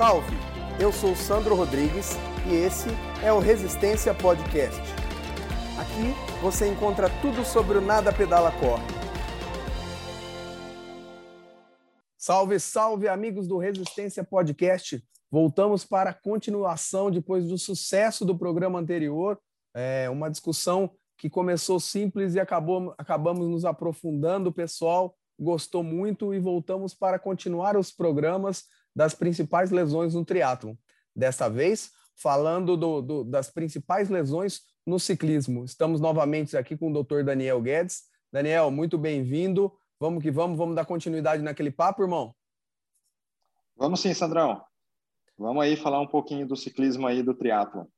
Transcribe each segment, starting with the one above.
Salve! Eu sou Sandro Rodrigues e esse é o Resistência Podcast. Aqui você encontra tudo sobre o Nada Pedala Corre. Salve, salve, amigos do Resistência Podcast. Voltamos para a continuação depois do sucesso do programa anterior. É uma discussão que começou simples e acabou, acabamos nos aprofundando. O pessoal gostou muito e voltamos para continuar os programas das principais lesões no triatlo. Desta vez, falando do, do, das principais lesões no ciclismo. Estamos novamente aqui com o Dr. Daniel Guedes. Daniel, muito bem-vindo. Vamos que vamos, vamos dar continuidade naquele papo, irmão? Vamos sim, Sandrão. Vamos aí falar um pouquinho do ciclismo aí do triatlo.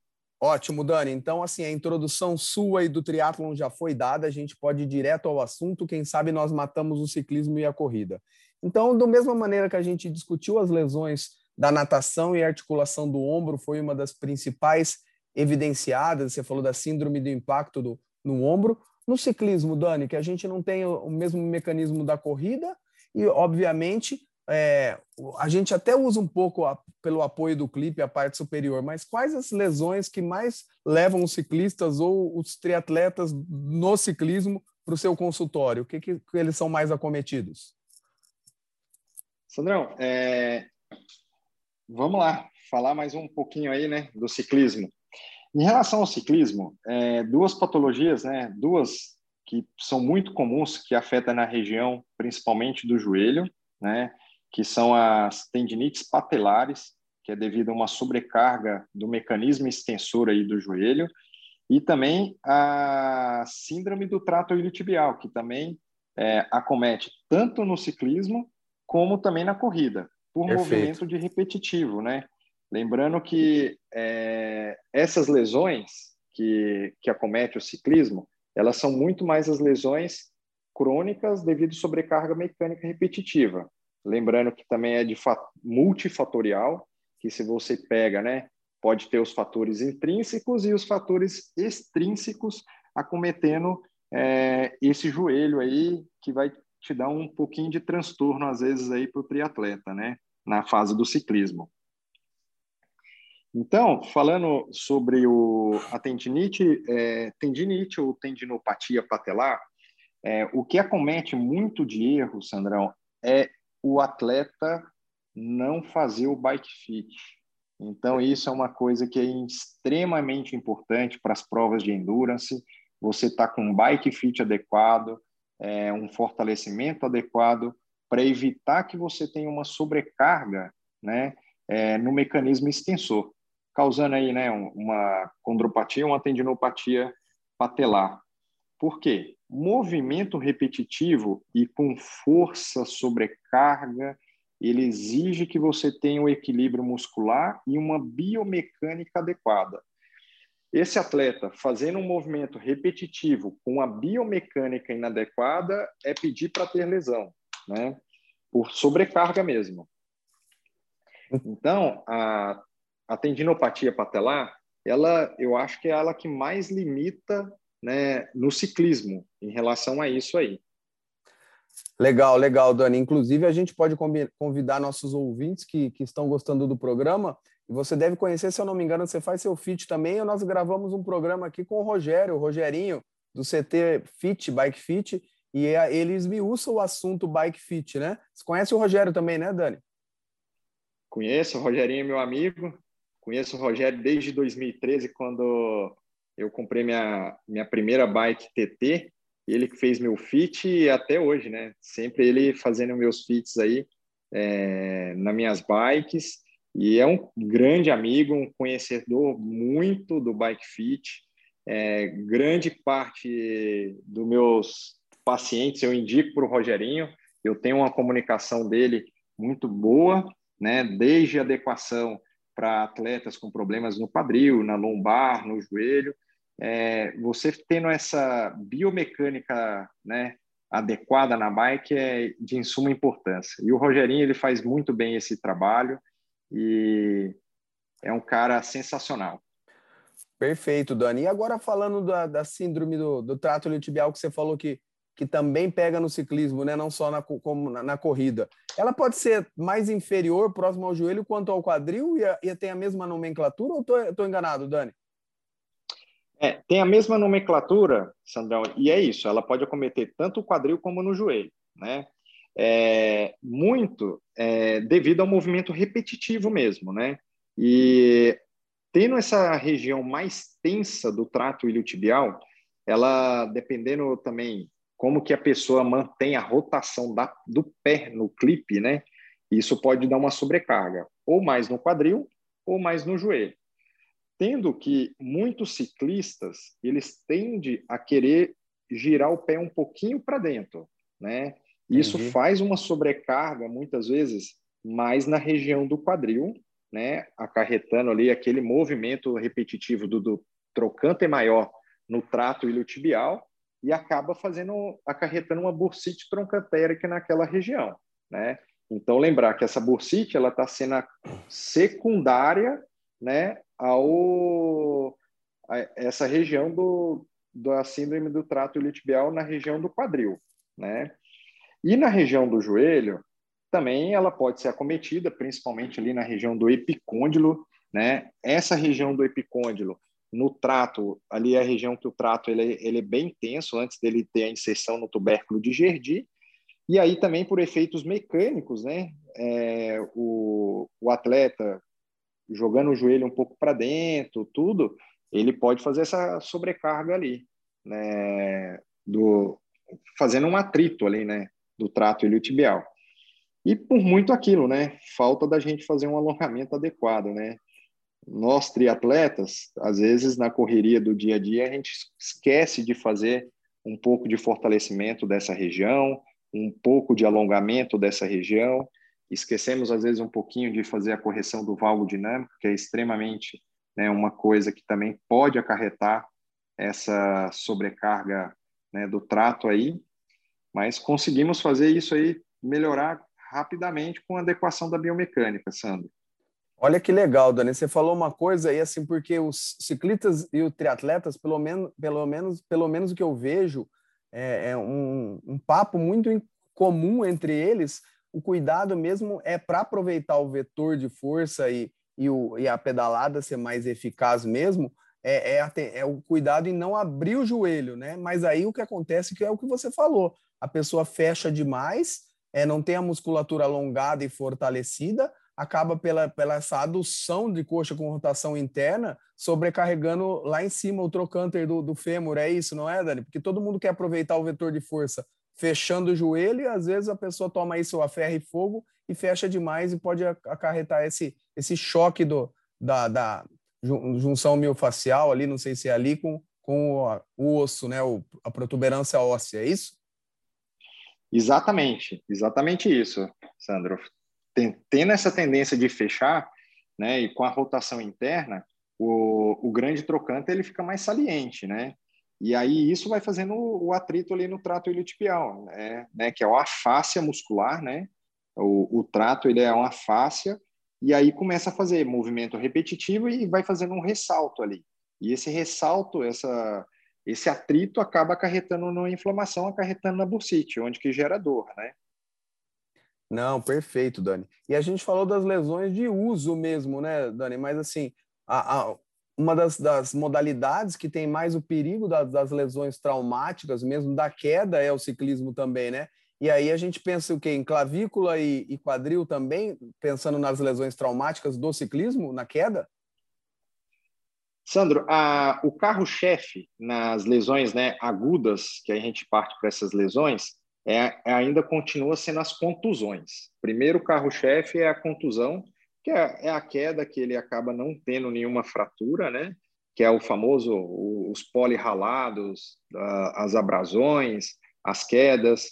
Ótimo, Dani. Então, assim, a introdução sua e do triatlon já foi dada, a gente pode ir direto ao assunto. Quem sabe nós matamos o ciclismo e a corrida. Então, da mesma maneira que a gente discutiu as lesões da natação e articulação do ombro, foi uma das principais evidenciadas. Você falou da síndrome do impacto do, no ombro. No ciclismo, Dani, que a gente não tem o mesmo mecanismo da corrida e, obviamente, é, a gente até usa um pouco a, pelo apoio do clipe a parte superior, mas quais as lesões que mais levam os ciclistas ou os triatletas no ciclismo para o seu consultório? O que, que, que eles são mais acometidos? Sandrão, é... vamos lá, falar mais um pouquinho aí, né, do ciclismo. Em relação ao ciclismo, é, duas patologias, né, duas que são muito comuns, que afetam na região, principalmente do joelho, né, que são as tendinites patelares, que é devido a uma sobrecarga do mecanismo extensor aí do joelho, e também a síndrome do trato iliotibial, que também é, acomete tanto no ciclismo como também na corrida, por Perfeito. movimento de repetitivo, né? Lembrando que é, essas lesões que, que acomete o ciclismo, elas são muito mais as lesões crônicas devido à sobrecarga mecânica repetitiva. Lembrando que também é de multifatorial, que se você pega, né, pode ter os fatores intrínsecos e os fatores extrínsecos acometendo é, esse joelho aí que vai te dá um pouquinho de transtorno, às vezes, aí para o triatleta, né? Na fase do ciclismo. Então, falando sobre o, a tendinite, é, tendinite ou tendinopatia patelar, é, o que acomete muito de erro, Sandrão, é o atleta não fazer o bike fit. Então, isso é uma coisa que é extremamente importante para as provas de endurance. Você está com um bike fit adequado, é, um fortalecimento adequado para evitar que você tenha uma sobrecarga né, é, no mecanismo extensor, causando aí né, uma condropatia, uma tendinopatia patelar. Por quê? Movimento repetitivo e com força, sobrecarga, ele exige que você tenha um equilíbrio muscular e uma biomecânica adequada. Esse atleta fazendo um movimento repetitivo com a biomecânica inadequada é pedir para ter lesão, né? Por sobrecarga mesmo. Então, a, a tendinopatia patelar, ela, eu acho que é ela que mais limita, né, no ciclismo em relação a isso aí. Legal, legal, Dani. Inclusive, a gente pode convidar nossos ouvintes que, que estão gostando do programa e você deve conhecer, se eu não me engano, você faz seu fit também. Nós gravamos um programa aqui com o Rogério, o Rogerinho, do CT Fit, Bike Fit, e é, ele esmiuça o assunto Bike Fit, né? Você conhece o Rogério também, né, Dani? Conheço, o Rogerinho é meu amigo. Conheço o Rogério desde 2013, quando eu comprei minha, minha primeira bike TT. Ele que fez meu fit até hoje, né? Sempre ele fazendo meus fits aí é, nas minhas bikes. E é um grande amigo, um conhecedor muito do bike fit. É, grande parte dos meus pacientes eu indico para o Rogerinho. Eu tenho uma comunicação dele muito boa, né? Desde adequação para atletas com problemas no quadril, na lombar, no joelho. É, você tendo essa biomecânica, né? adequada na bike é de suma importância. E o Rogerinho ele faz muito bem esse trabalho e é um cara sensacional. Perfeito, Dani. E agora falando da, da síndrome do, do trato iliotibial que você falou que que também pega no ciclismo, né? não só na, como na, na corrida. Ela pode ser mais inferior, próximo ao joelho, quanto ao quadril e, a, e tem a mesma nomenclatura ou estou enganado, Dani? É, tem a mesma nomenclatura, Sandrão, e é isso, ela pode acometer tanto o quadril como no joelho, né? É, muito é, devido ao movimento repetitivo mesmo, né? E tendo essa região mais tensa do trato iliotibial, ela, dependendo também como que a pessoa mantém a rotação da, do pé no clipe, né? Isso pode dar uma sobrecarga, ou mais no quadril, ou mais no joelho tendo que muitos ciclistas eles tendem a querer girar o pé um pouquinho para dentro, né? Isso Entendi. faz uma sobrecarga muitas vezes mais na região do quadril, né? Acarretando ali aquele movimento repetitivo do, do trocante maior no trato iliotibial e acaba fazendo acarretando uma bursite troncantérica naquela região, né? Então lembrar que essa bursite ela está sendo secundária, né, ao a essa região do da síndrome do trato iliotibial na região do quadril, né? E na região do joelho, também ela pode ser acometida, principalmente ali na região do epicôndilo, né? Essa região do epicôndilo, no trato, ali é a região que o trato ele, ele é bem tenso antes dele ter a inserção no tubérculo de Gerdi, e aí também por efeitos mecânicos, né? É, o, o atleta jogando o joelho um pouco para dentro, tudo, ele pode fazer essa sobrecarga ali, né, do fazendo um atrito ali, né, do trato iliotibial. E por muito aquilo, né, falta da gente fazer um alongamento adequado, né? Nós triatletas, às vezes na correria do dia a dia, a gente esquece de fazer um pouco de fortalecimento dessa região, um pouco de alongamento dessa região, Esquecemos, às vezes, um pouquinho de fazer a correção do valgo dinâmico, que é extremamente né, uma coisa que também pode acarretar essa sobrecarga né, do trato aí, mas conseguimos fazer isso aí melhorar rapidamente com adequação da biomecânica, Sandro. Olha que legal, Dani. Você falou uma coisa aí, assim, porque os ciclistas e os triatletas, pelo menos, pelo menos, pelo menos o que eu vejo, é, é um, um papo muito comum entre eles o cuidado mesmo é para aproveitar o vetor de força e, e, o, e a pedalada ser mais eficaz mesmo, é, é, é, o cuidado em não abrir o joelho, né? Mas aí o que acontece que é o que você falou, a pessoa fecha demais, é, não tem a musculatura alongada e fortalecida, acaba pela, pela essa adução de coxa com rotação interna, sobrecarregando lá em cima o trocânter do, do fêmur, é isso, não é, Dani? Porque todo mundo quer aproveitar o vetor de força fechando o joelho e às vezes a pessoa toma isso a ferro e fogo e fecha demais e pode acarretar esse, esse choque do, da, da junção miofascial ali, não sei se é ali, com, com o, o osso, né? O, a protuberância óssea, é isso? Exatamente, exatamente isso, Sandro. Tendo essa tendência de fechar, né, e com a rotação interna, o, o grande trocante ele fica mais saliente, né? E aí isso vai fazendo o atrito ali no trato iliotibial, né? né? Que é uma fáscia muscular, né? O, o trato ele é uma fáscia e aí começa a fazer movimento repetitivo e vai fazendo um ressalto ali. E esse ressalto, essa esse atrito acaba acarretando na inflamação, acarretando na bursite, onde que gera dor, né? Não, perfeito, Dani. E a gente falou das lesões de uso mesmo, né, Dani? Mas assim, a, a, uma das, das, modalidades que tem mais o perigo das, das, lesões traumáticas, mesmo da queda, é o ciclismo também, né? E aí a gente pensa o quê? Em clavícula e, e quadril também, pensando nas lesões traumáticas do ciclismo, na queda? Sandro, a, o carro-chefe nas lesões né, agudas, que a gente parte para essas lesões, é, ainda continua sendo as contusões. Primeiro carro-chefe é a contusão, que é, é, a queda que ele acaba não tendo nenhuma fratura, né? Que é o famoso os polirralados, as abrasões, as quedas.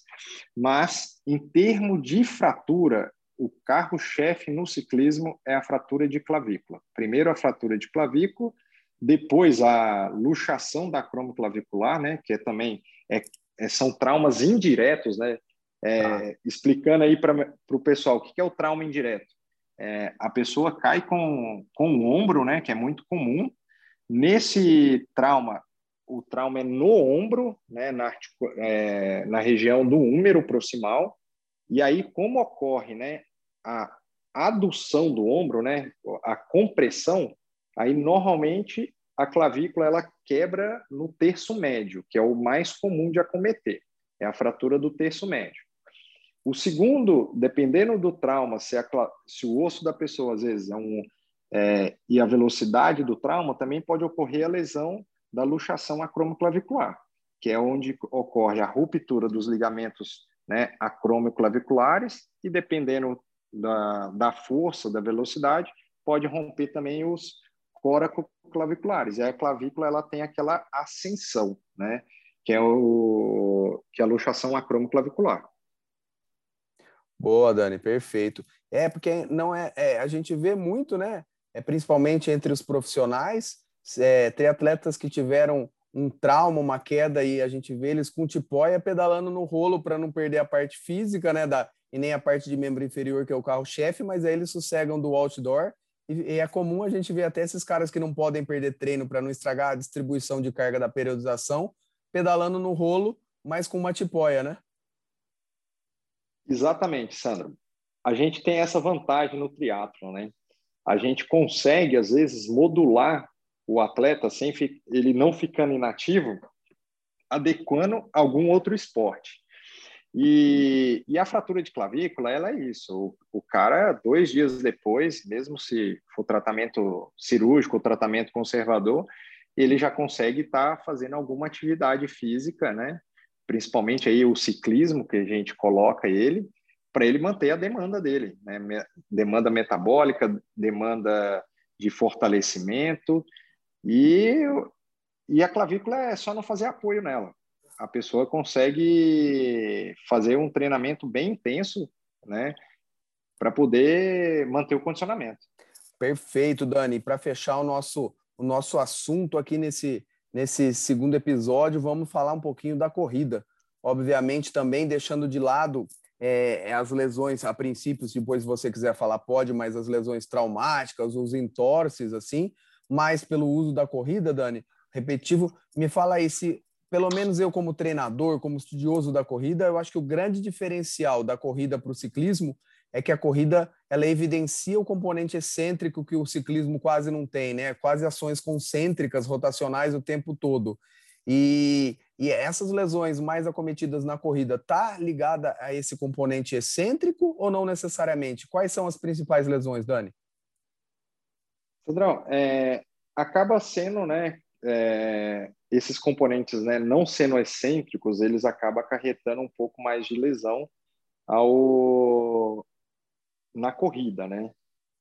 Mas em termos de fratura, o carro-chefe no ciclismo é a fratura de clavícula. Primeiro a fratura de clavícula, depois a luxação da cromoclavicular, né? Que é também é, é são traumas indiretos, né? É, ah. Explicando aí para o pessoal o que é o trauma indireto é, a pessoa cai com, com o ombro, né, que é muito comum. Nesse trauma, o trauma é no ombro, né, na, é, na região do húmero proximal, e aí como ocorre, né, a adução do ombro, né, a compressão, aí normalmente a clavícula ela quebra no terço médio, que é o mais comum de acometer, é a fratura do terço médio. O segundo, dependendo do trauma, se, a, se o osso da pessoa às vezes é um é, e a velocidade do trauma, também pode ocorrer a lesão da luxação acromoclavicular, que é onde ocorre a ruptura dos ligamentos né, acromoclaviculares e dependendo da, da força, da velocidade, pode romper também os coracoclaviculares. E a clavícula ela tem aquela ascensão, né, que é o que é a luxação acromoclavicular. Boa, Dani, perfeito. É porque não é, é, a gente vê muito, né? É principalmente entre os profissionais, é, tem atletas que tiveram um trauma, uma queda e a gente vê eles com tipóia pedalando no rolo para não perder a parte física, né? Da, e nem a parte de membro inferior, que é o carro-chefe, mas aí eles sossegam do outdoor. E, e, é comum a gente ver até esses caras que não podem perder treino para não estragar a distribuição de carga da periodização, pedalando no rolo, mas com uma tipóia, né? Exatamente, Sandro. A gente tem essa vantagem no triatlo, né? A gente consegue às vezes modular o atleta sem ele não ficando inativo, adequando algum outro esporte. E, e, a fratura de clavícula, ela é isso. O, o, cara, dois dias depois, mesmo se for tratamento cirúrgico ou tratamento conservador, ele já consegue estar tá fazendo alguma atividade física, né? Principalmente aí o ciclismo que a gente coloca ele, para ele manter a demanda dele, né? demanda metabólica, demanda de fortalecimento e, e a clavícula é só não fazer apoio nela. A pessoa consegue fazer um treinamento bem intenso, né, para poder manter o condicionamento. Perfeito, Dani. Para fechar o nosso o nosso assunto aqui nesse Nesse segundo episódio, vamos falar um pouquinho da corrida. Obviamente, também deixando de lado é, as lesões, a princípio, se depois você quiser falar, pode, mas as lesões traumáticas, os entorces, assim, mas pelo uso da corrida, Dani, repetitivo, me fala aí se, pelo menos eu como treinador, como estudioso da corrida, eu acho que o grande diferencial da corrida para o ciclismo é que a corrida ela evidencia o componente excêntrico que o ciclismo quase não tem, né? Quase ações concêntricas, rotacionais o tempo todo. E, e essas lesões mais acometidas na corrida tá ligada a esse componente excêntrico ou não necessariamente? Quais são as principais lesões, Dani? Sandrão, é, acaba sendo, né? É, esses componentes, né, não sendo excêntricos, eles acabam acarretando um pouco mais de lesão ao, na corrida, né?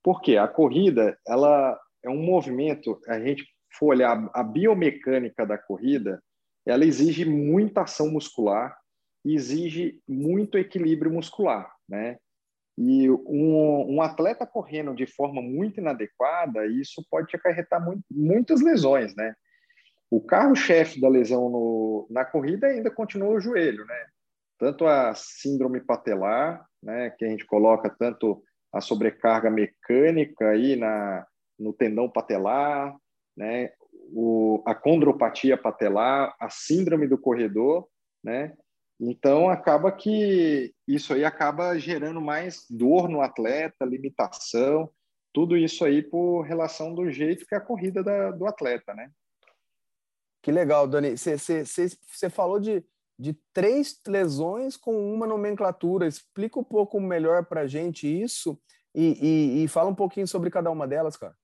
Porque a corrida, ela é um movimento, a gente for olhar a biomecânica da corrida, ela exige muita ação muscular e exige muito equilíbrio muscular, né? E um, um, atleta correndo de forma muito inadequada, isso pode acarretar muito, muitas lesões, né? O carro-chefe da lesão no, na corrida ainda continua o joelho, né? Tanto a síndrome patelar, né, que a gente coloca tanto a sobrecarga mecânica aí na, no tendão patelar, né, o, a condropatia patelar, a síndrome do corredor, né? Então acaba que isso aí acaba gerando mais dor no atleta, limitação, tudo isso aí por relação do jeito que é a corrida da, do atleta, né? Que legal, Dani. Você falou de, de três lesões com uma nomenclatura. Explica um pouco melhor para a gente isso e, e, e, fala um pouquinho sobre cada uma delas, cara.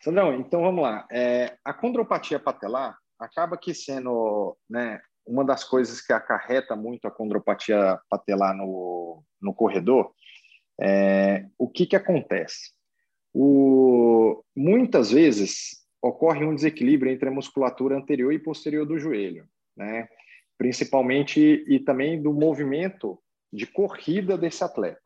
Sandrão, então vamos lá. É, a condropatia patelar acaba que sendo né, uma das coisas que acarreta muito a condropatia patelar no, no corredor. É, o que, que acontece? O, muitas vezes ocorre um desequilíbrio entre a musculatura anterior e posterior do joelho né? principalmente e também do movimento de corrida desse atleta.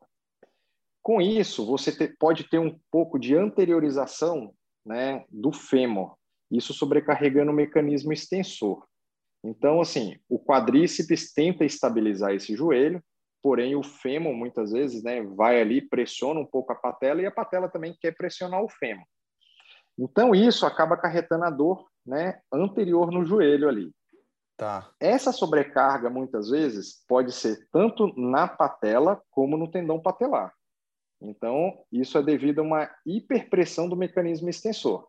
Com isso, você te, pode ter um pouco de anteriorização né, do fêmur, isso sobrecarregando o mecanismo extensor. Então, assim, o quadríceps tenta estabilizar esse joelho, porém o fêmur muitas vezes, né, vai ali, pressiona um pouco a patela e a patela também quer pressionar o fêmur. Então, isso acaba acarretando a dor né, anterior no joelho ali. Tá. Essa sobrecarga, muitas vezes, pode ser tanto na patela como no tendão patelar. Então, isso é devido a uma hiperpressão do mecanismo extensor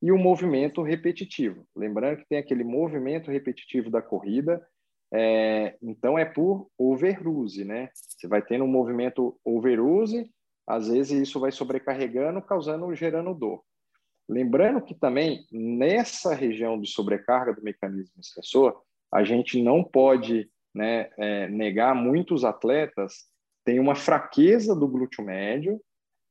e o movimento repetitivo. Lembrando que tem aquele movimento repetitivo da corrida, é, então é por overuse, né? Você vai tendo um movimento overuse, às vezes isso vai sobrecarregando, causando, gerando dor. Lembrando que também nessa região de sobrecarga do mecanismo extensor, a gente não pode né, é, negar muitos atletas tem uma fraqueza do glúteo médio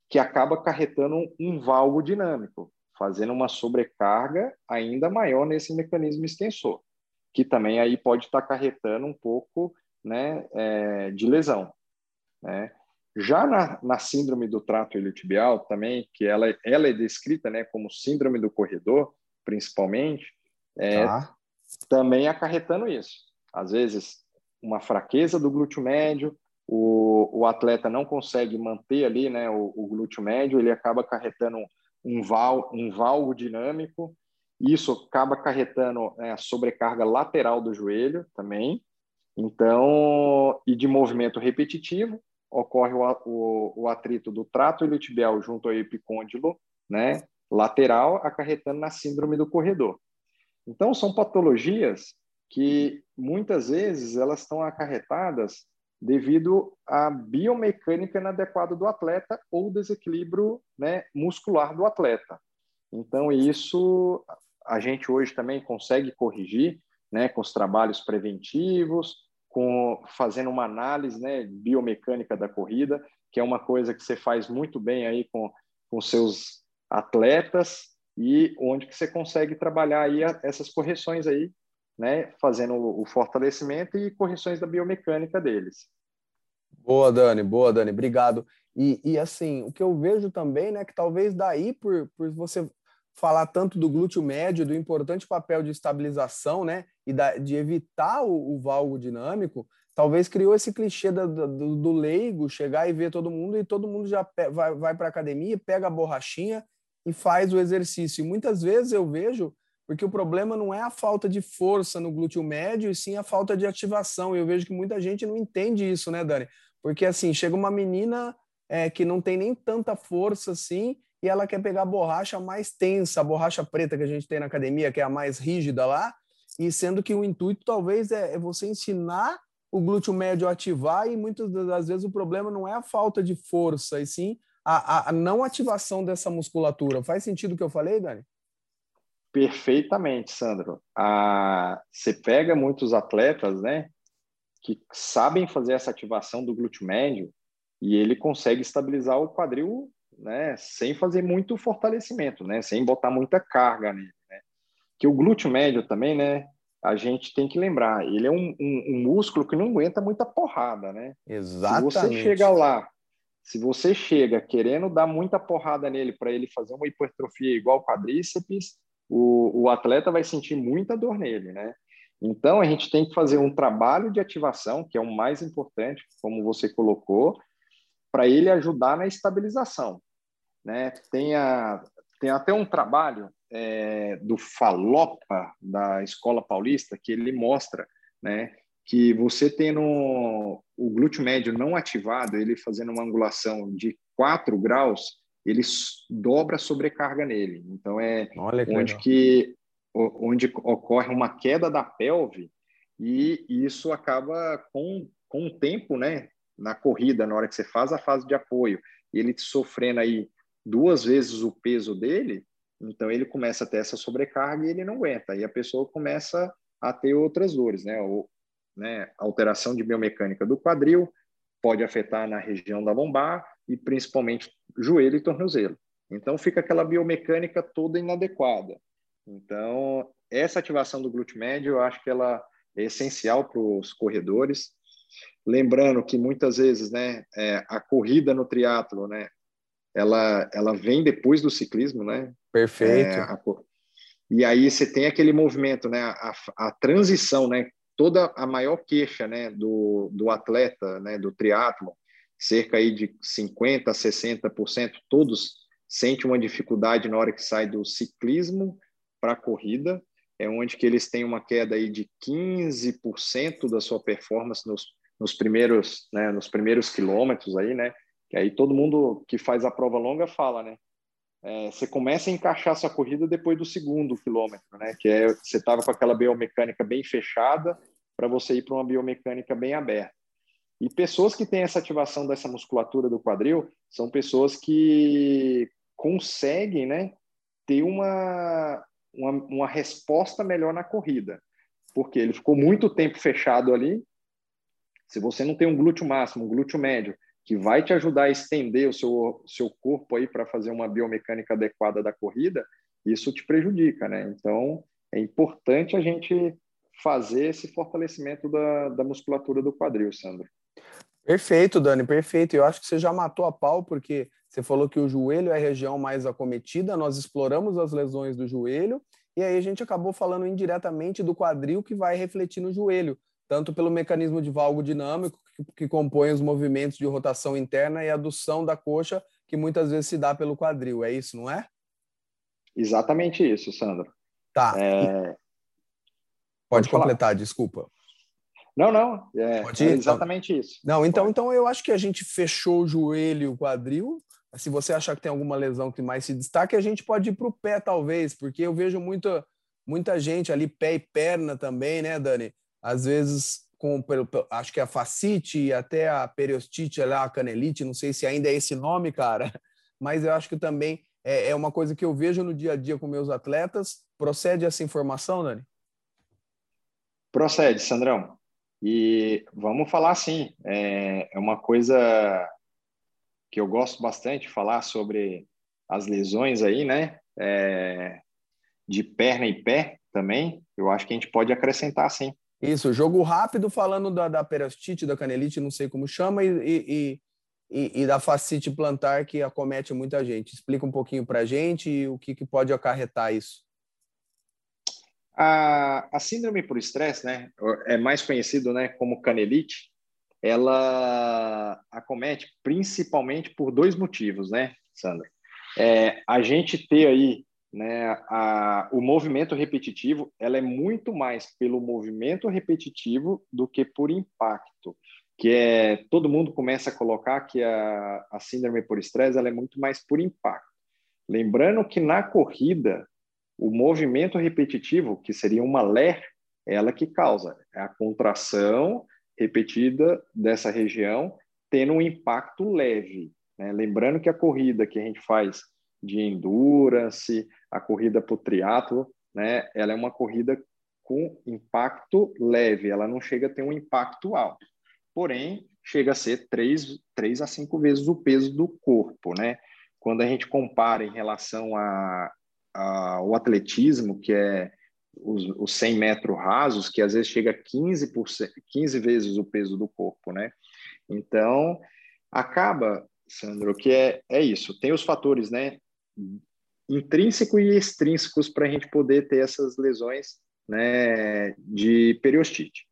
que acaba acarretando um valgo dinâmico, fazendo uma sobrecarga ainda maior nesse mecanismo extensor, que também aí pode estar acarretando um pouco né, é, de lesão. Né? Já na, na, síndrome do trato iliotibial também, que ela, ela é descrita né, como síndrome do corredor, principalmente, é, tá. Também acarretando isso. Às vezes, uma fraqueza do glúteo médio, o, o atleta não consegue manter ali né, o, o glúteo médio, ele acaba acarretando um, val, um valgo dinâmico, isso acaba acarretando né, a sobrecarga lateral do joelho também, então, e de movimento repetitivo, ocorre o, o, o atrito do trato iliotibial junto ao epicôndilo, né, lateral, acarretando na síndrome do corredor. Então, são patologias que muitas vezes elas estão acarretadas devido à biomecânica inadequada do atleta ou desequilíbrio né, muscular do atleta. Então, isso a gente hoje também consegue corrigir né, com os trabalhos preventivos, com fazendo uma análise né, biomecânica da corrida, que é uma coisa que você faz muito bem aí com, com seus atletas e onde que você consegue trabalhar aí essas correções aí né, fazendo o fortalecimento e correções da biomecânica deles. Boa, Dani, boa, Dani, obrigado. E, e assim, o que eu vejo também, né, que talvez daí, por, por você falar tanto do glúteo médio, do importante papel de estabilização, né, e da, de evitar o, o valgo dinâmico, talvez criou esse clichê do, do, do, leigo chegar e ver todo mundo e todo mundo já vai, vai para a academia, pega a borrachinha e faz o exercício. E muitas vezes eu vejo porque o problema não é a falta de força no glúteo médio, e sim a falta de ativação. E eu vejo que muita gente não entende isso, né, Dani? Porque assim, chega uma menina é, que não tem nem tanta força assim, e ela quer pegar a borracha mais tensa, a borracha preta que a gente tem na academia, que é a mais rígida lá, e sendo que o intuito talvez é, é você ensinar o glúteo médio a ativar, e muitas das vezes o problema não é a falta de força, e sim a, a, não ativação dessa musculatura. Faz sentido o que eu falei, Dani? Perfeitamente, Sandro. Ah, você pega muitos atletas, né, que sabem fazer essa ativação do glúteo médio e ele consegue estabilizar o quadril, né, sem fazer muito fortalecimento, né, sem botar muita carga nele, né. Que o glúteo médio também, né, a gente tem que lembrar, ele é um, um, um músculo que não aguenta muita porrada, né. Exatamente. Se você chega lá, se você chega querendo dar muita porrada nele para ele fazer uma hipertrofia igual quadríceps, o, o atleta vai sentir muita dor nele, né? Então, a gente tem que fazer um trabalho de ativação, que é o mais importante, como você colocou, para ele ajudar na estabilização. Né? Tem, a, tem até um trabalho é, do Falopa, da Escola Paulista, que ele mostra né, que você tendo o glúteo médio não ativado, ele fazendo uma angulação de 4 graus, ele dobra a sobrecarga nele. Então é que onde que onde ocorre uma queda da pelve e isso acaba com com o tempo, né, na corrida, na hora que você faz a fase de apoio, ele sofrendo aí duas vezes o peso dele, então ele começa a ter essa sobrecarga e ele não aguenta. E a pessoa começa a ter outras dores, né? Ou, né, alteração de biomecânica do quadril, pode afetar na região da lombar e principalmente joelho e tornozelo. Então fica aquela biomecânica toda inadequada. Então essa ativação do glúteo médio, eu acho que ela é essencial para os corredores. Lembrando que muitas vezes, né, é, a corrida no triatlo, né, ela ela vem depois do ciclismo, né? Perfeito. É, a, e aí você tem aquele movimento, né, a, a transição, né, toda a maior queixa, né, do, do atleta, né, do triatlo cerca aí de 50% a 60%, todos sente uma dificuldade na hora que sai do ciclismo para a corrida, é onde que eles têm uma queda aí de 15% da sua performance nos, nos primeiros, né, nos primeiros quilômetros aí, né? Que aí todo mundo que faz a prova longa fala, né? É, você começa a encaixar sua corrida depois do segundo quilômetro, né? Que é você estava com aquela biomecânica bem fechada para você ir para uma biomecânica bem aberta. E pessoas que têm essa ativação dessa musculatura do quadril são pessoas que conseguem, né, ter uma, uma, uma resposta melhor na corrida, porque ele ficou muito tempo fechado ali. Se você não tem um glúteo máximo, um glúteo médio, que vai te ajudar a estender o seu, seu corpo aí para fazer uma biomecânica adequada da corrida, isso te prejudica, né? Então, é importante a gente fazer esse fortalecimento da, da musculatura do quadril, Sandro. Perfeito, Dani, perfeito. Eu acho que você já matou a pau, porque você falou que o joelho é a região mais acometida, nós exploramos as lesões do joelho, e aí a gente acabou falando indiretamente do quadril que vai refletir no joelho, tanto pelo mecanismo de valgo dinâmico, que, que compõe os movimentos de rotação interna e adução da coxa, que muitas vezes se dá pelo quadril. É isso, não é? Exatamente isso, Sandro. Tá. É... Pode, Pode completar, desculpa. Não, não, é, é exatamente então, isso. Não, então, então eu acho que a gente fechou o joelho e o quadril, se você achar que tem alguma lesão que mais se destaque, a gente pode ir para o pé, talvez, porque eu vejo muita, muita gente ali, pé e perna também, né, Dani? Às vezes, com, acho que a facite e até a periostite, a canelite, não sei se ainda é esse nome, cara, mas eu acho que também é, é uma coisa que eu vejo no dia a dia com meus atletas. Procede essa informação, Dani? Procede, Sandrão. E vamos falar assim, é, é uma coisa que eu gosto bastante de falar sobre as lesões aí, né? É, de perna e pé também, eu acho que a gente pode acrescentar sim. Isso, jogo rápido falando da, da da canelite, não sei como chama, e, e, e, e da fascite plantar que acomete muita gente. Explica um pouquinho para a gente o que, que pode acarretar isso. A, a síndrome por estresse, né, é mais conhecido, né, como canelite, ela acomete principalmente por dois motivos, né, Sandra? É, a gente ter aí né, a, o movimento repetitivo, ela é muito mais pelo movimento repetitivo do que por impacto, que é todo mundo começa a colocar que a, a síndrome por estresse ela é muito mais por impacto. Lembrando que na corrida o movimento repetitivo, que seria uma LER, é ela que causa é a contração repetida dessa região, tendo um impacto leve. Né? Lembrando que a corrida que a gente faz de endurance, a corrida para o triatlo, né? ela é uma corrida com impacto leve, ela não chega a ter um impacto alto. Porém, chega a ser três, três a cinco vezes o peso do corpo, né? Quando a gente compara em relação a, a o atletismo, que é os, os 100 metros rasos, que às vezes chega a 15, 15 vezes o peso do corpo, né? Então, acaba, Sandro, que é, é isso. Tem os fatores, né? Intrínsecos e extrínsecos para a gente poder ter essas lesões né, de periostite.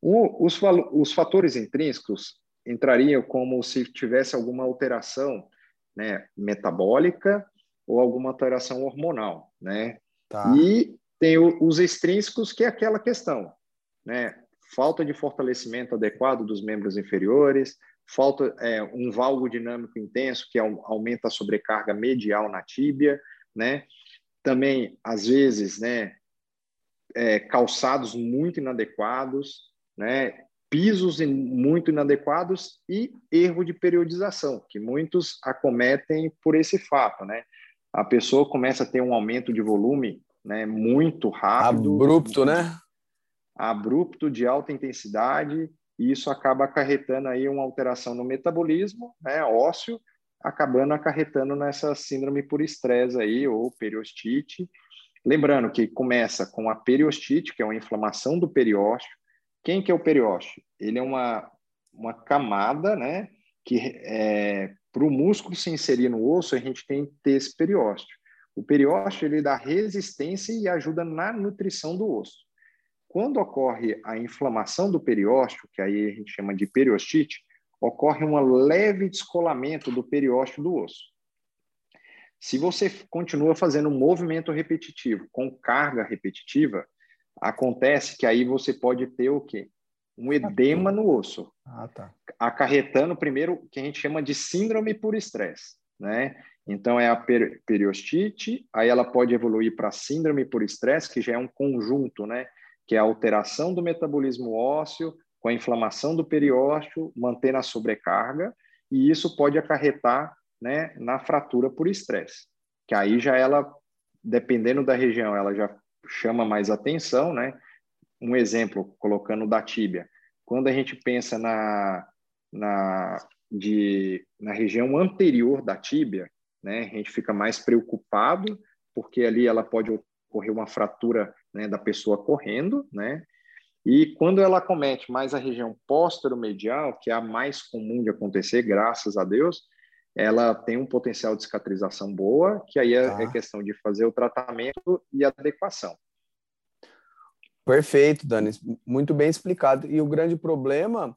O, os, os fatores intrínsecos entrariam como se tivesse alguma alteração né, metabólica ou alguma alteração hormonal, né? Tá. E tem o, os extrínsecos, que é aquela questão, né? Falta de fortalecimento adequado dos membros inferiores, falta é, um valgo dinâmico intenso que aumenta a sobrecarga medial na tíbia, né? Também, às vezes, né, é, calçados muito inadequados, né? Pisos muito inadequados e erro de periodização, que muitos acometem por esse fato, né? A pessoa começa a ter um aumento de volume né, muito rápido. Abrupto, né? Abrupto, de alta intensidade, e isso acaba acarretando aí uma alteração no metabolismo né, ósseo, acabando acarretando nessa síndrome por estresse aí, ou periostite. Lembrando que começa com a periostite, que é uma inflamação do periósteo. Quem que é o periósteo? Ele é uma, uma camada, né, que é, para o músculo se inserir no osso, a gente tem que ter esse periósteo. O periósteo ele dá resistência e ajuda na nutrição do osso. Quando ocorre a inflamação do periósteo, que aí a gente chama de periostite, ocorre um leve descolamento do periósteo do osso. Se você continua fazendo um movimento repetitivo com carga repetitiva, acontece que aí você pode ter o quê? Um edema no osso. Ah, tá. Acarretando primeiro o que a gente chama de síndrome por estresse, né? Então é a per periostite, aí ela pode evoluir para síndrome por estresse, que já é um conjunto, né? Que é a alteração do metabolismo ósseo com a inflamação do periósteo, mantendo a sobrecarga, e isso pode acarretar né, na fratura por estresse, que aí já ela, dependendo da região, ela já chama mais atenção, né? Um exemplo, colocando da tíbia. Quando a gente pensa na, na, de, na região anterior da tíbia, né, a gente fica mais preocupado, porque ali ela pode ocorrer uma fratura né, da pessoa correndo, né? E quando ela comete mais a região póstero-medial, que é a mais comum de acontecer, graças a Deus, ela tem um potencial de cicatrização boa, que aí é, tá. é questão de fazer o tratamento e adequação. Perfeito, Dani, muito bem explicado. E o grande problema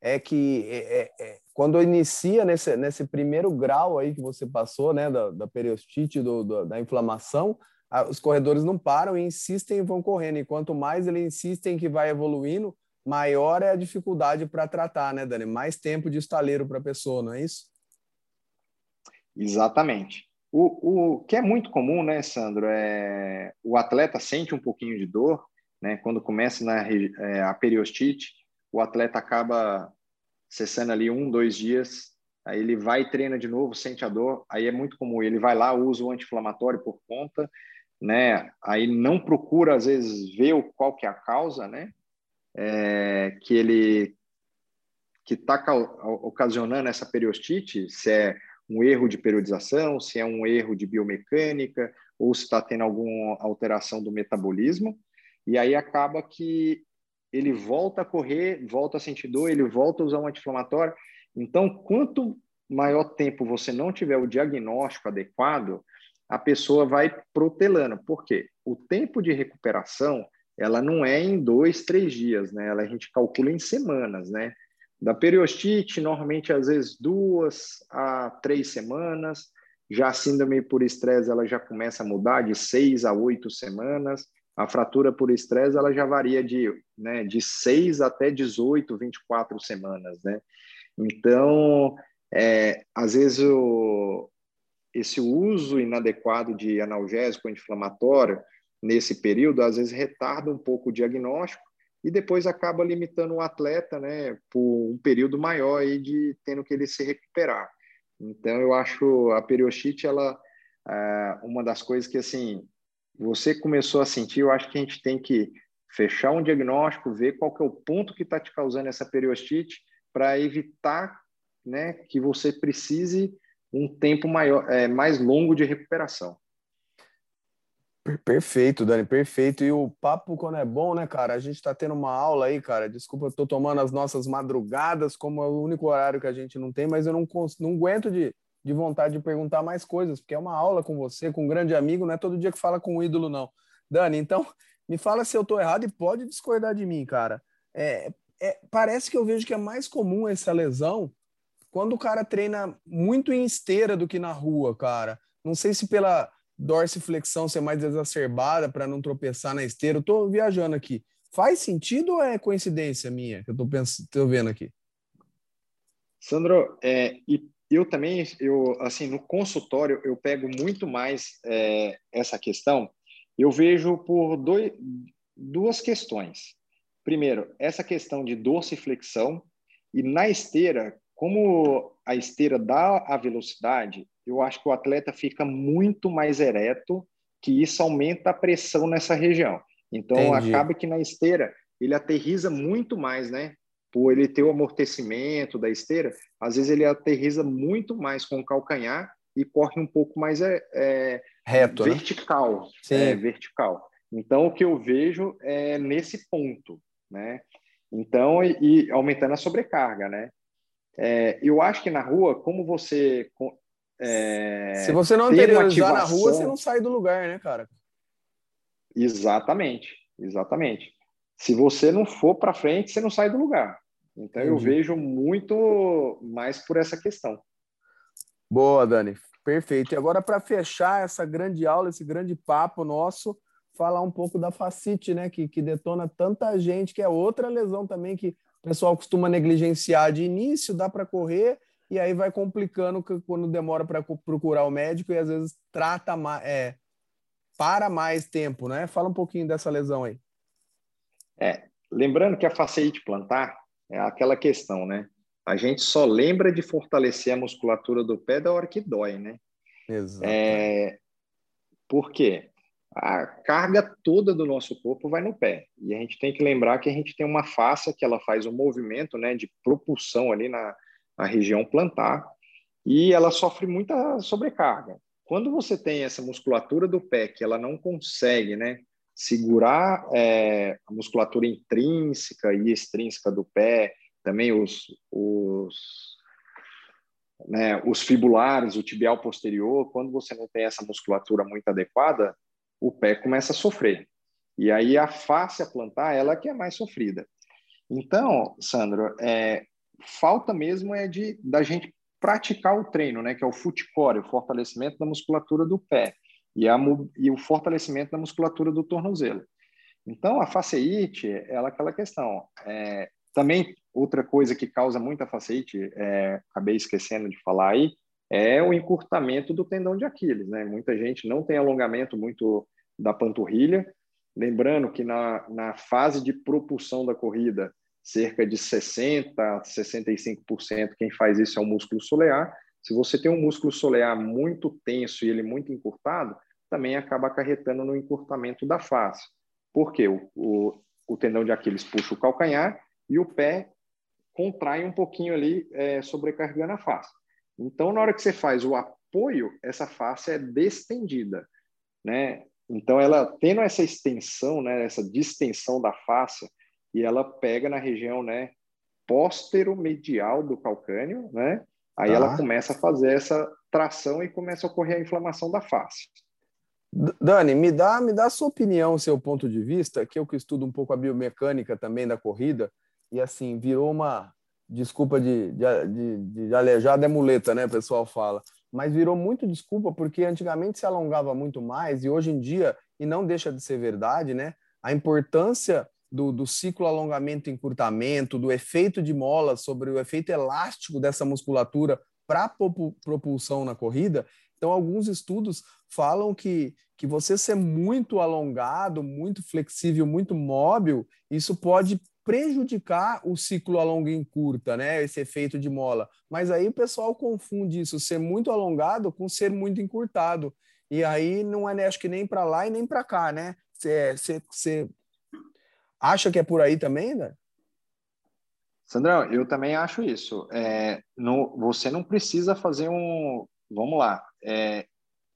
é que é, é, é quando inicia nesse, nesse primeiro grau aí que você passou, né, da, da periostite, do, do, da inflamação, os corredores não param e insistem e vão correndo. E quanto mais eles insistem que vai evoluindo, maior é a dificuldade para tratar, né, Dani? Mais tempo de estaleiro para a pessoa, não é isso? Exatamente. O, o que é muito comum, né, Sandro, é o atleta sente um pouquinho de dor, né, quando começa na, é, a periostite, o atleta acaba cessando ali um, dois dias, aí ele vai treina de novo, sente a dor, aí é muito comum, ele vai lá, usa o anti-inflamatório por conta, né, aí não procura, às vezes, ver qual que é a causa, né, é, que ele que está ocasionando essa periostite, se é um erro de periodização, se é um erro de biomecânica, ou se está tendo alguma alteração do metabolismo, e aí acaba que ele volta a correr, volta a sentir dor, ele volta a usar um anti-inflamatório. Então, quanto maior tempo você não tiver o diagnóstico adequado, a pessoa vai protelando. Por quê? O tempo de recuperação, ela não é em dois, três dias, né? Ela, a gente calcula em semanas, né? Da periostite, normalmente, às vezes, duas a três semanas. Já a síndrome por estresse, ela já começa a mudar de seis a oito semanas. A fratura por estresse, ela já varia de, né, de seis até 18, 24 semanas, né? Então, é, às vezes, o, esse uso inadequado de analgésico anti-inflamatório nesse período, às vezes, retarda um pouco o diagnóstico e depois acaba limitando o atleta, né, por um período maior aí de tendo que ele se recuperar. Então eu acho a periostite ela é uma das coisas que assim você começou a sentir, eu acho que a gente tem que fechar um diagnóstico, ver qual que é o ponto que está te causando essa periostite para evitar, né, que você precise um tempo maior, é, mais longo de recuperação. Perfeito, Dani, perfeito. E o papo, quando é bom, né, cara? A gente está tendo uma aula aí, cara. Desculpa, eu tô tomando as nossas madrugadas, como é o único horário que a gente não tem, mas eu não, não aguento de, de vontade de perguntar mais coisas, porque é uma aula com você, com um grande amigo, não é todo dia que fala com um ídolo, não. Dani, então, me fala se eu tô errado e pode discordar de mim, cara. É, é, parece que eu vejo que é mais comum essa lesão quando o cara treina muito em esteira do que na rua, cara. Não sei se pela dorsiflexão ser mais exacerbada para não tropeçar na esteira. Eu tô viajando aqui. Faz sentido ou é coincidência minha que eu tô, pensando, tô vendo aqui? Sandro, é, e eu também, eu assim, no consultório eu pego muito mais é, essa questão. Eu vejo por dois, duas questões. Primeiro, essa questão de dorsiflexão e na esteira, como a esteira dá a velocidade, eu acho que o atleta fica muito mais ereto, que isso aumenta a pressão nessa região. Então, Entendi. acaba que na esteira ele aterriza muito mais, né? Por ele ter o amortecimento da esteira, às vezes ele aterriza muito mais com o calcanhar e corre um pouco mais é, é reto, né? vertical, né? É, vertical. Então, o que eu vejo é nesse ponto, né? Então, e, e aumentando a sobrecarga, né? É, eu acho que na rua, como você é, Se você não anteriorizar na rua, você não sai do lugar, né, cara? Exatamente, exatamente. Se você não for para frente, você não sai do lugar. Então Entendi. eu vejo muito mais por essa questão. Boa, Dani. Perfeito. E agora, para fechar essa grande aula, esse grande papo nosso, falar um pouco da facite, né? Que, que detona tanta gente, que é outra lesão também que o pessoal costuma negligenciar de início, dá para correr, e aí vai complicando quando demora para procurar o médico e às vezes trata mais, é, para mais tempo, né? Fala um pouquinho dessa lesão aí. É, lembrando que a faceite plantar é aquela questão, né? A gente só lembra de fortalecer a musculatura do pé da hora que dói, né? Exato. É, por quê? A carga toda do nosso corpo vai no pé. E a gente tem que lembrar que a gente tem uma face que ela faz um movimento né, de propulsão ali na, na região plantar e ela sofre muita sobrecarga. Quando você tem essa musculatura do pé que ela não consegue né, segurar é, a musculatura intrínseca e extrínseca do pé, também os, os, né, os fibulares, o tibial posterior, quando você não tem essa musculatura muito adequada, o pé começa a sofrer. E aí a face a plantar, ela que é mais sofrida. Então, Sandro, é, falta mesmo é de da gente praticar o treino, né, que é o footcore, o fortalecimento da musculatura do pé e, a, e o fortalecimento da musculatura do tornozelo. Então, a faceite, ela é aquela questão. É, também, outra coisa que causa muita faceite, é, acabei esquecendo de falar aí, é o encurtamento do tendão de Aquiles. Né? Muita gente não tem alongamento muito da panturrilha. Lembrando que na, na fase de propulsão da corrida, cerca de 60% a 65%, quem faz isso é o músculo solear. Se você tem um músculo solear muito tenso e ele muito encurtado, também acaba acarretando no encurtamento da face. Por quê? O, o, o tendão de Aquiles puxa o calcanhar e o pé contrai um pouquinho ali, é, sobrecarregando a face. Então, na hora que você faz o apoio, essa face é destendida, né? Então, ela tendo essa extensão, né, essa distensão da face, e ela pega na região, né, póstero-medial do calcâneo, né? Aí tá. ela começa a fazer essa tração e começa a ocorrer a inflamação da face. Dani, me dá, me dá a sua opinião, seu ponto de vista, que eu que estudo um pouco a biomecânica também da corrida, e assim, virou uma, desculpa de, de, de, de aleijada é muleta, né, o pessoal fala, mas virou muito desculpa porque antigamente se alongava muito mais e hoje em dia, e não deixa de ser verdade, né, a importância do, do ciclo alongamento-encurtamento, do efeito de mola sobre o efeito elástico dessa musculatura para propulsão na corrida. Então, alguns estudos falam que, que você ser muito alongado, muito flexível, muito móvel, isso pode prejudicar o ciclo a longa e curta, né? Esse efeito de mola. Mas aí o pessoal confunde isso, ser muito alongado com ser muito encurtado. E aí não é, né, acho que nem para lá e nem para cá, né? Você acha que é por aí também, né? Sandrão, eu também acho isso. É, no, você não precisa fazer um. Vamos lá. É,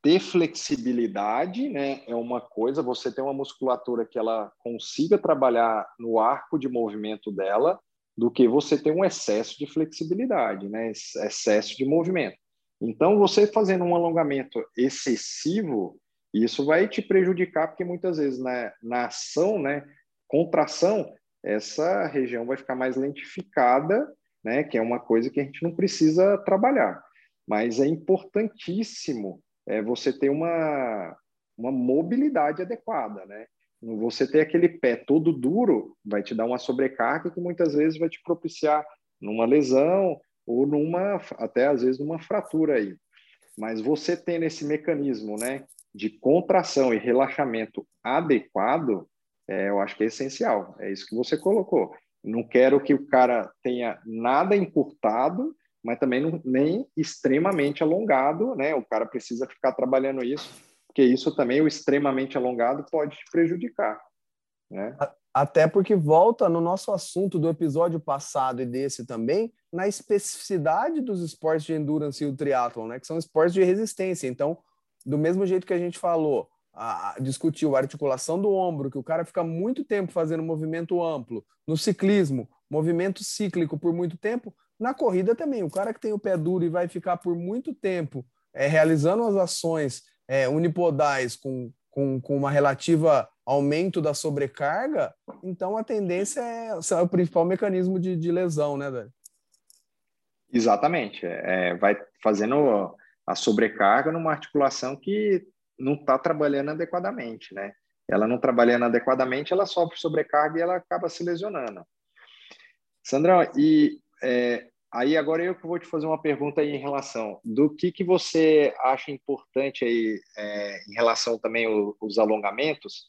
ter flexibilidade, né, é uma coisa, você ter uma musculatura que ela consiga trabalhar no arco de movimento dela, do que você ter um excesso de flexibilidade, né, excesso de movimento. Então, você fazendo um alongamento excessivo, isso vai te prejudicar, porque muitas vezes na, na ação, né, contração, essa região vai ficar mais lentificada, né, que é uma coisa que a gente não precisa trabalhar. Mas é importantíssimo é você ter uma, uma mobilidade adequada, né? Você ter aquele pé todo duro vai te dar uma sobrecarga que muitas vezes vai te propiciar numa lesão ou numa até às vezes numa fratura aí. Mas você tendo esse mecanismo, né, de contração e relaxamento adequado, é, eu acho que é essencial. É isso que você colocou. Não quero que o cara tenha nada encurtado mas também não, nem extremamente alongado, né? O cara precisa ficar trabalhando isso, porque isso também, o extremamente alongado, pode te prejudicar, né? Até porque volta no nosso assunto do episódio passado e desse também, na especificidade dos esportes de endurance e o triatlon, né? Que são esportes de resistência. Então, do mesmo jeito que a gente falou, a, discutiu a articulação do ombro, que o cara fica muito tempo fazendo movimento amplo. No ciclismo, movimento cíclico por muito tempo, na corrida também, o cara que tem o pé duro e vai ficar por muito tempo é, realizando as ações é, unipodais com, com, com uma relativa aumento da sobrecarga, então a tendência é, é o principal mecanismo de, de lesão, né, velho? Exatamente. É, vai fazendo a sobrecarga numa articulação que não está trabalhando adequadamente, né? Ela não trabalhando adequadamente, ela sofre sobrecarga e ela acaba se lesionando. Sandrão, e é, aí agora eu que vou te fazer uma pergunta aí em relação do que que você acha importante aí é, em relação também os alongamentos,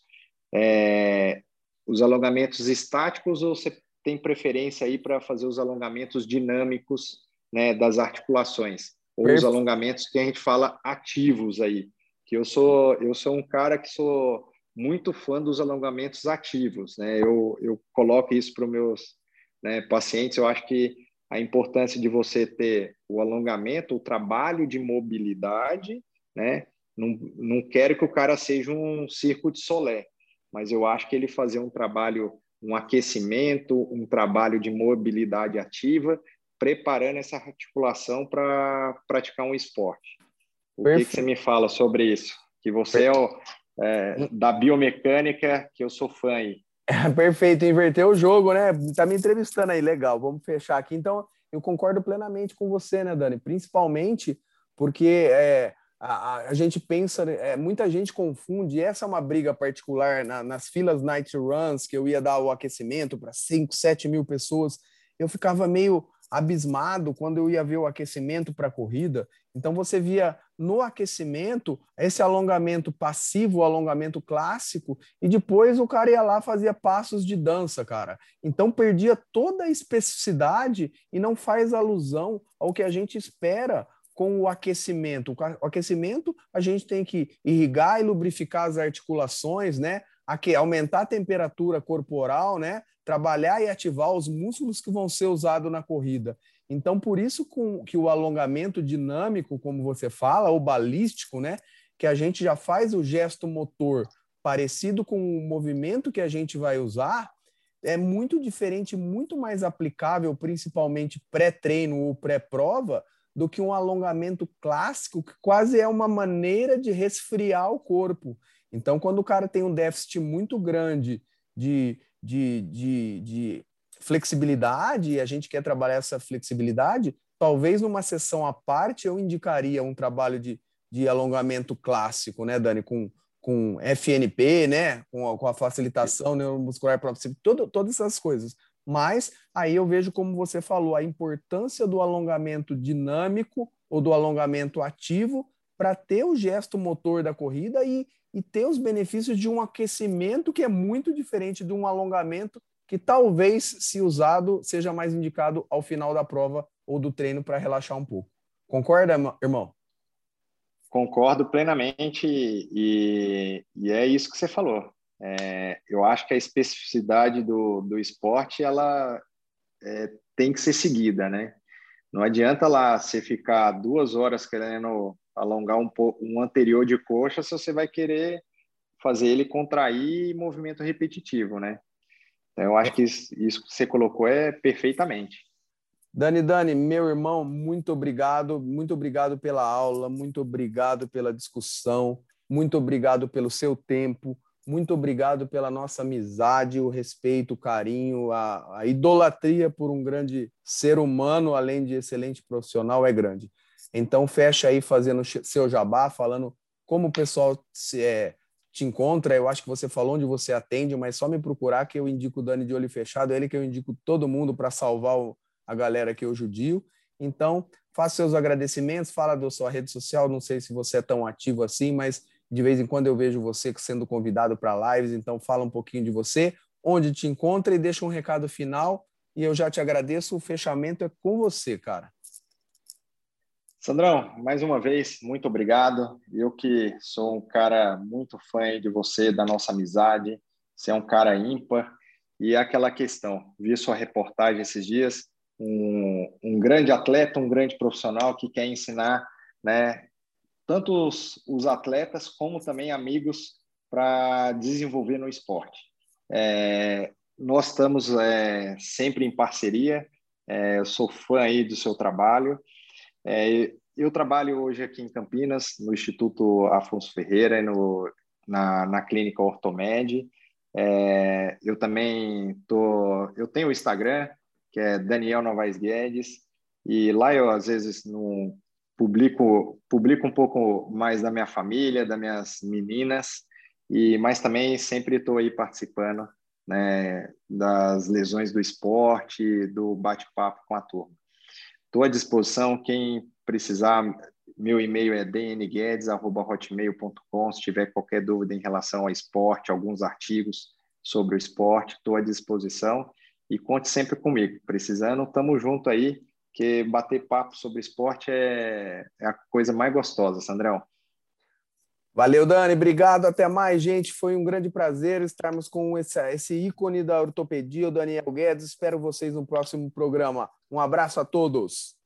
é, os alongamentos estáticos ou você tem preferência aí para fazer os alongamentos dinâmicos, né, das articulações ou Perfeito. os alongamentos que a gente fala ativos aí? Que eu sou eu sou um cara que sou muito fã dos alongamentos ativos, né? Eu, eu coloco isso para os meus né, pacientes. Eu acho que a importância de você ter o alongamento, o trabalho de mobilidade, né? Não, não quero que o cara seja um circo de solé, mas eu acho que ele fazer um trabalho, um aquecimento, um trabalho de mobilidade ativa, preparando essa articulação para praticar um esporte. O que, que, você me fala sobre isso? Que você é o, é, da biomecânica, que eu sou fã aí. Perfeito, inverter o jogo, né? Tá me entrevistando aí, legal. Vamos fechar aqui. Então, eu concordo plenamente com você, né, Dani? Principalmente porque é, a, a, gente pensa, é, muita gente confunde, essa é uma briga particular na, nas filas night runs, que eu ia dar o aquecimento para 5, 7 mil pessoas. Eu ficava meio abismado quando eu ia ver o aquecimento para a corrida. Então você via no aquecimento esse alongamento passivo, o alongamento clássico, e depois o cara ia lá fazia passos de dança, cara. Então perdia toda a especificidade e não faz alusão ao que a gente espera com o aquecimento. O aquecimento a gente tem que irrigar e lubrificar as articulações, né? Aqui, aumentar a temperatura corporal, né? Trabalhar e ativar os músculos que vão ser usados na corrida. Então, por isso com, que o alongamento dinâmico, como você fala, ou balístico, né, que a gente já faz o gesto motor parecido com o movimento que a gente vai usar, é muito diferente, muito mais aplicável, principalmente pré-treino ou pré-prova, do que um alongamento clássico, que quase é uma maneira de resfriar o corpo. Então, quando o cara tem um déficit muito grande de de, de, de flexibilidade e a gente quer trabalhar essa flexibilidade, talvez numa sessão à parte eu indicaria um trabalho de, de alongamento clássico, né, Dani, com, com FNP, né, com a, com a facilitação neuromuscular própria, todo, todas essas coisas. Mas aí eu vejo, como você falou, a importância do alongamento dinâmico ou do alongamento ativo para ter o gesto motor da corrida e, e ter os benefícios de um aquecimento que é muito diferente de um alongamento que talvez, se usado, seja mais indicado ao final da prova ou do treino para relaxar um pouco. Concorda, irmão? Concordo plenamente e, e é isso que você falou. É, eu acho que a especificidade do, do esporte ela é, tem que ser seguida, né? Não adianta lá você ficar duas horas querendo alongar um um anterior de coxa se você vai querer fazer ele contrair movimento repetitivo, né? Então, eu acho que isso, isso que você colocou é perfeitamente. Dani, Dani, meu irmão, muito obrigado, muito obrigado pela aula, muito obrigado pela discussão, muito obrigado pelo seu tempo, muito obrigado pela nossa amizade, o respeito, o carinho, a, a idolatria por um grande ser humano, além de excelente profissional, é grande. Então, fecha aí fazendo seu jabá, falando como o pessoal se, é, te encontra. Eu acho que você falou onde você atende, mas só me procurar que eu indico o Dani de olho fechado, ele que eu indico todo mundo para salvar o, a galera que eu judio. Então, faça seus agradecimentos, fala da sua rede social, não sei se você é tão ativo assim, mas de vez em quando eu vejo você sendo convidado para lives, então fala um pouquinho de você, onde te encontra e deixa um recado final. E eu já te agradeço, o fechamento é com você, cara. Sandrão, mais uma vez, muito obrigado. Eu que sou um cara muito fã de você, da nossa amizade. Você é um cara ímpar. E é aquela questão, vi sua reportagem esses dias, um, um grande atleta, um grande profissional que quer ensinar né, tanto os, os atletas como também amigos para desenvolver no esporte. É, nós estamos é, sempre em parceria, é, eu sou fã aí do seu trabalho é, eu trabalho hoje aqui em Campinas, no Instituto Afonso Ferreira, no, na, na clínica Ortomed. É, eu também tô, eu tenho o Instagram, que é Daniel Novaes Guedes, e lá eu às vezes publico, publico um pouco mais da minha família, das minhas meninas, e mas também sempre estou aí participando né, das lesões do esporte, do bate-papo com a turma. Estou à disposição, quem precisar, meu e-mail é dnguedes.hotmail.com, se tiver qualquer dúvida em relação ao esporte, alguns artigos sobre o esporte, estou à disposição e conte sempre comigo. Precisando, estamos junto aí, que bater papo sobre esporte é, é a coisa mais gostosa, Sandrão. Valeu, Dani. Obrigado. Até mais, gente. Foi um grande prazer estarmos com esse, esse ícone da ortopedia, o Daniel Guedes. Espero vocês no próximo programa. Um abraço a todos.